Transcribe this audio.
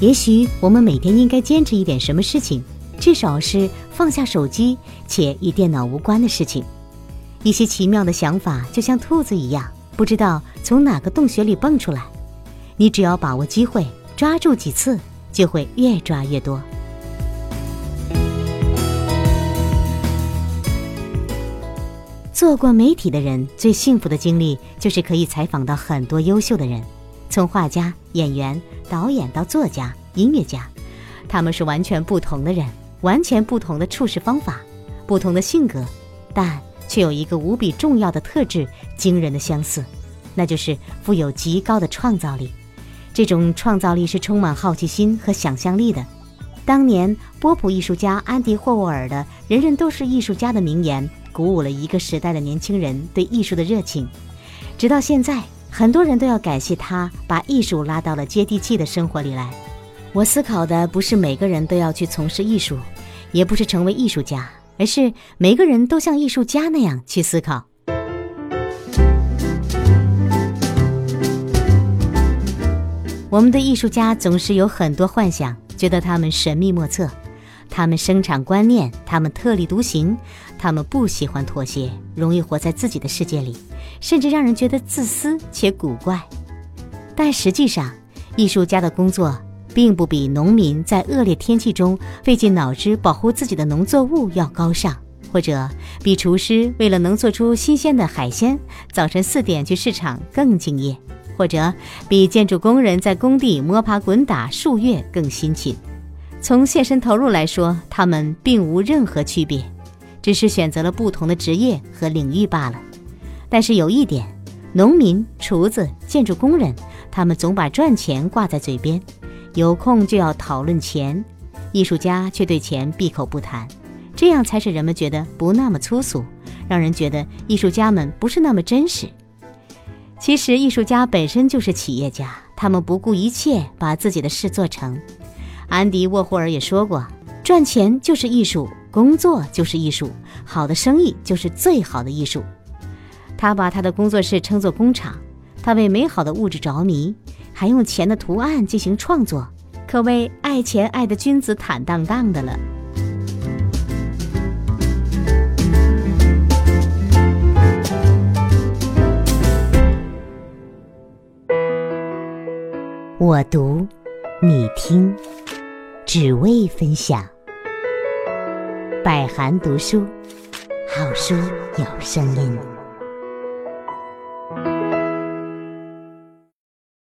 也许我们每天应该坚持一点什么事情，至少是放下手机且与电脑无关的事情。一些奇妙的想法就像兔子一样，不知道从哪个洞穴里蹦出来。你只要把握机会，抓住几次，就会越抓越多。做过媒体的人最幸福的经历，就是可以采访到很多优秀的人，从画家、演员、导演到作家、音乐家，他们是完全不同的人，完全不同的处事方法，不同的性格，但却有一个无比重要的特质，惊人的相似，那就是富有极高的创造力。这种创造力是充满好奇心和想象力的。当年波普艺术家安迪霍沃尔的“人人都是艺术家”的名言。鼓舞了一个时代的年轻人对艺术的热情，直到现在，很多人都要感谢他把艺术拉到了接地气的生活里来。我思考的不是每个人都要去从事艺术，也不是成为艺术家，而是每个人都像艺术家那样去思考。我们的艺术家总是有很多幻想，觉得他们神秘莫测。他们生产观念，他们特立独行，他们不喜欢妥协，容易活在自己的世界里，甚至让人觉得自私且古怪。但实际上，艺术家的工作并不比农民在恶劣天气中费尽脑汁保护自己的农作物要高尚，或者比厨师为了能做出新鲜的海鲜，早晨四点去市场更敬业，或者比建筑工人在工地摸爬滚打数月更辛勤。从献身投入来说，他们并无任何区别，只是选择了不同的职业和领域罢了。但是有一点，农民、厨子、建筑工人，他们总把赚钱挂在嘴边，有空就要讨论钱；艺术家却对钱闭口不谈，这样才使人们觉得不那么粗俗，让人觉得艺术家们不是那么真实。其实，艺术家本身就是企业家，他们不顾一切把自己的事做成。安迪沃霍尔也说过：“赚钱就是艺术，工作就是艺术，好的生意就是最好的艺术。”他把他的工作室称作工厂，他为美好的物质着迷，还用钱的图案进行创作，可谓爱钱爱的君子坦荡荡的了。我读，你听。只为分享，百寒读书，好书有声音。